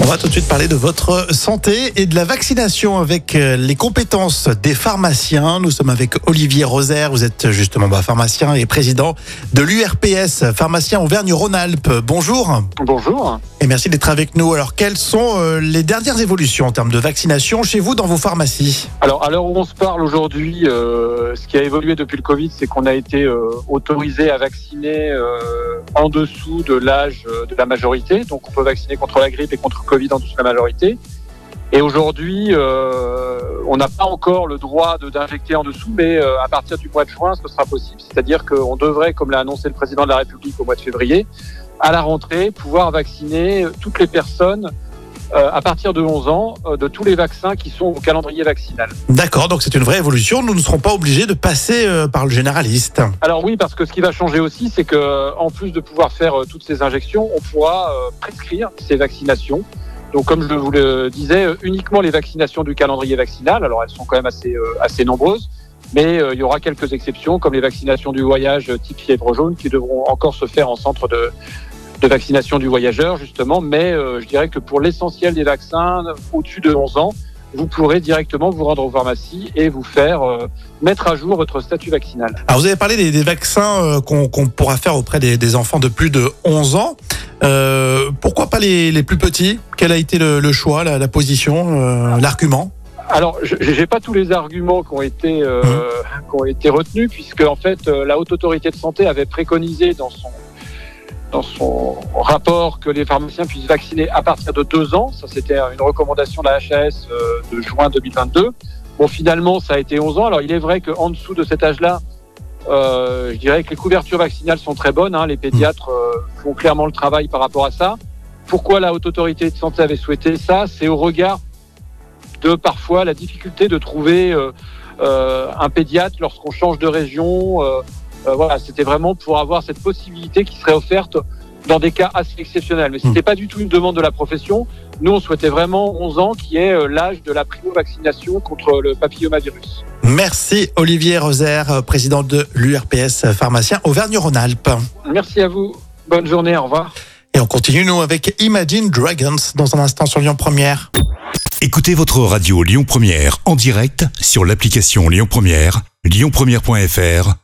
On va tout de suite parler de votre santé et de la vaccination avec euh, les compétences des pharmaciens. Nous sommes avec Olivier Rosaire. Vous êtes justement bah, pharmacien et président de l'URPS, pharmacien Auvergne-Rhône-Alpes. Bonjour Bonjour. et merci d'être avec nous. Alors, quelles sont euh, les dernières évolutions en termes de vaccination chez vous dans vos pharmacies? Alors, à l'heure où on se parle aujourd'hui, euh, ce qui a évolué depuis le Covid, c'est qu'on a été euh, autorisé à vacciner euh, en dessous de l'âge de la majorité. Donc, on peut vacciner contre la grippe et contre Covid en de la majorité. Et aujourd'hui, euh, on n'a pas encore le droit d'injecter en dessous, mais euh, à partir du mois de juin, ce sera possible. C'est-à-dire qu'on devrait, comme l'a annoncé le président de la République au mois de février, à la rentrée, pouvoir vacciner toutes les personnes euh, à partir de 11 ans euh, de tous les vaccins qui sont au calendrier vaccinal. D'accord, donc c'est une vraie évolution. Nous ne serons pas obligés de passer euh, par le généraliste. Alors oui, parce que ce qui va changer aussi, c'est que en plus de pouvoir faire toutes ces injections, on pourra prescrire ces vaccinations. Donc comme je vous le disais, uniquement les vaccinations du calendrier vaccinal. Alors elles sont quand même assez assez nombreuses, mais il y aura quelques exceptions comme les vaccinations du voyage type fièvre jaune qui devront encore se faire en centre de de vaccination du voyageur justement. Mais euh, je dirais que pour l'essentiel des vaccins au-dessus de 11 ans, vous pourrez directement vous rendre aux pharmacies et vous faire euh, mettre à jour votre statut vaccinal. Alors, vous avez parlé des, des vaccins euh, qu'on pourra faire auprès des, des enfants de plus de 11 ans. Euh, pourquoi pas les, les plus petits? Quel a été le, le choix, la, la position, l'argument? Alors, je n'ai pas tous les arguments qui ont été euh, qui ont été retenus, puisque en fait, la haute autorité de santé avait préconisé dans son dans son rapport que les pharmaciens puissent vacciner à partir de deux ans. Ça, c'était une recommandation de la HAS euh, de juin 2022. Bon, finalement, ça a été 11 ans. Alors, il est vrai qu'en dessous de cet âge-là, euh, je dirais que les couvertures vaccinales sont très bonnes. Hein. Les pédiatres euh, font clairement le travail par rapport à ça. Pourquoi la haute autorité de santé avait souhaité ça? C'est au regard de parfois la difficulté de trouver un pédiatre lorsqu'on change de région. Euh, voilà, c'était vraiment pour avoir cette possibilité qui serait offerte dans des cas assez exceptionnels. Mais c'était pas du tout une demande de la profession. Nous, on souhaitait vraiment 11 ans, qui est euh, l'âge de la primo-vaccination contre le papillomavirus. Merci Olivier Rosaire, euh, président de l'URPS, pharmacien Auvergne-Rhône-Alpes. Merci à vous. Bonne journée. Au revoir. Et on continue, nous, avec Imagine Dragons dans un instant sur Lyon Première. Écoutez votre radio Lyon Première en direct sur l'application Lyon Première, lyonpremière.fr